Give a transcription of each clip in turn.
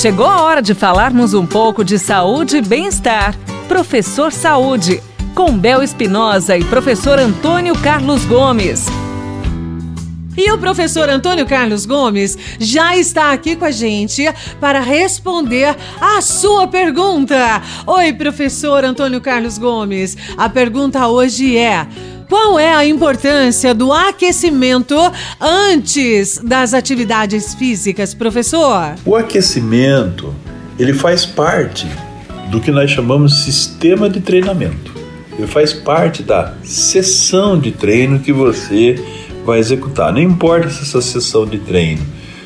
Chegou a hora de falarmos um pouco de saúde e bem-estar. Professor Saúde, com Bel Espinosa e professor Antônio Carlos Gomes. E o professor Antônio Carlos Gomes já está aqui com a gente para responder a sua pergunta. Oi, professor Antônio Carlos Gomes. A pergunta hoje é: qual é a importância do aquecimento antes das atividades físicas, professor? O aquecimento, ele faz parte do que nós chamamos sistema de treinamento. Ele faz parte da sessão de treino que você vai executar. Não importa se essa sessão de treino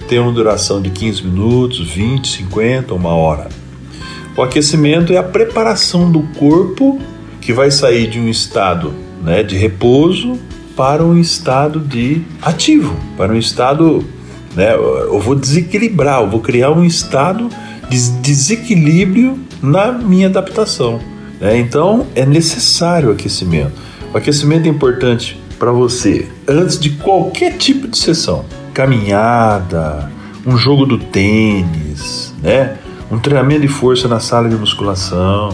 tem uma duração de 15 minutos, 20, 50, uma hora. O aquecimento é a preparação do corpo que vai sair de um estado né, de repouso para um estado de ativo, para um estado, né, eu vou desequilibrar, eu vou criar um estado de desequilíbrio na minha adaptação. Né? Então é necessário o aquecimento. O aquecimento é importante para você antes de qualquer tipo de sessão. Caminhada, um jogo do tênis, né? um treinamento de força na sala de musculação,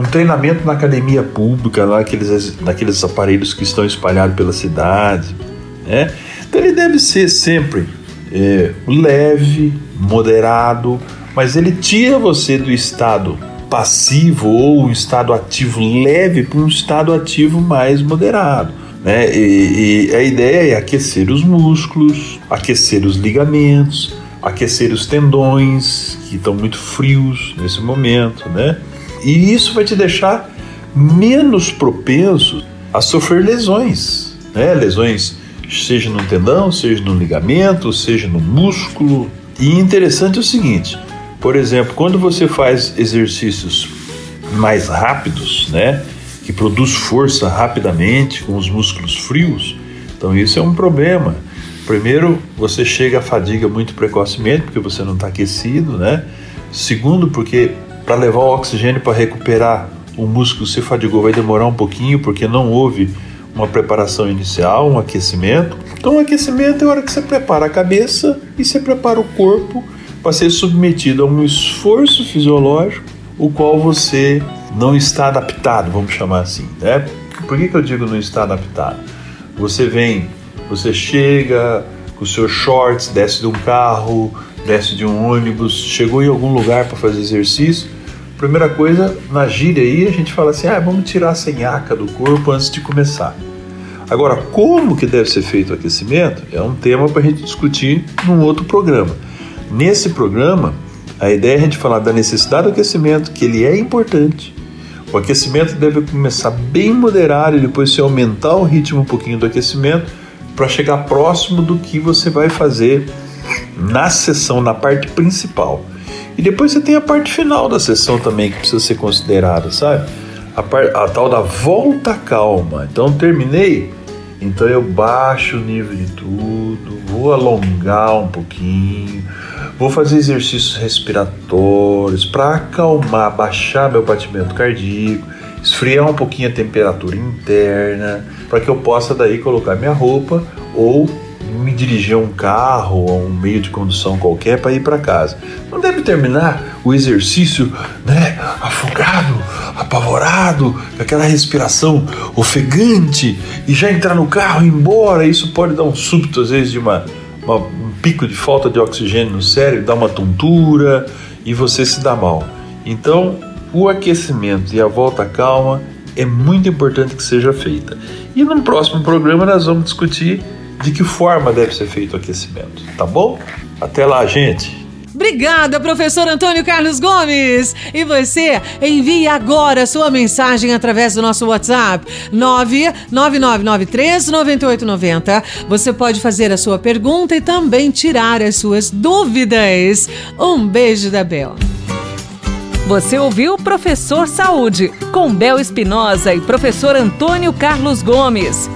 um treinamento na academia pública, lá naqueles, naqueles aparelhos que estão espalhados pela cidade. Né? Então ele deve ser sempre é, leve, moderado, mas ele tira você do estado passivo ou um estado ativo leve para um estado ativo mais moderado. Né? E, e, a ideia é aquecer os músculos, aquecer os ligamentos, aquecer os tendões que estão muito frios nesse momento, né? E isso vai te deixar menos propenso a sofrer lesões, né? Lesões seja no tendão, seja no ligamento, seja no músculo. E interessante é o seguinte, por exemplo, quando você faz exercícios mais rápidos, né? que produz força rapidamente com os músculos frios. Então isso é um problema. Primeiro, você chega à fadiga muito precocemente porque você não está aquecido, né? Segundo, porque para levar o oxigênio para recuperar o músculo se fadigou vai demorar um pouquinho porque não houve uma preparação inicial, um aquecimento. Então, o aquecimento é a hora que você prepara a cabeça e você prepara o corpo para ser submetido a um esforço fisiológico, o qual você não está adaptado, vamos chamar assim. Né? Por que, que eu digo não está adaptado? Você vem, você chega com seus shorts, desce de um carro, desce de um ônibus, chegou em algum lugar para fazer exercício. Primeira coisa, na gíria aí, a gente fala assim: ah, vamos tirar a senhaca do corpo antes de começar. Agora, como que deve ser feito o aquecimento é um tema para a gente discutir num outro programa. Nesse programa, a ideia é a gente falar da necessidade do aquecimento, que ele é importante, o aquecimento deve começar bem moderado e depois se aumentar o ritmo um pouquinho do aquecimento para chegar próximo do que você vai fazer na sessão, na parte principal. E depois você tem a parte final da sessão também que precisa ser considerada, sabe? A, par, a tal da volta calma. Então terminei, então eu baixo o nível de tudo, vou alongar um pouquinho, Vou fazer exercícios respiratórios para acalmar, baixar meu batimento cardíaco, esfriar um pouquinho a temperatura interna, para que eu possa daí colocar minha roupa ou me dirigir a um carro ou um meio de condução qualquer para ir para casa. Não deve terminar o exercício, né, afogado, apavorado, com aquela respiração ofegante e já entrar no carro e ir embora. Isso pode dar um súbito às vezes de uma, uma pico de falta de oxigênio no cérebro, dá uma tontura e você se dá mal. Então, o aquecimento e a volta calma é muito importante que seja feita. E no próximo programa nós vamos discutir de que forma deve ser feito o aquecimento, tá bom? Até lá, gente! Obrigada, professor Antônio Carlos Gomes. E você envie agora sua mensagem através do nosso WhatsApp 999939890. Você pode fazer a sua pergunta e também tirar as suas dúvidas. Um beijo da Bel. Você ouviu Professor Saúde com Bel Espinosa e professor Antônio Carlos Gomes.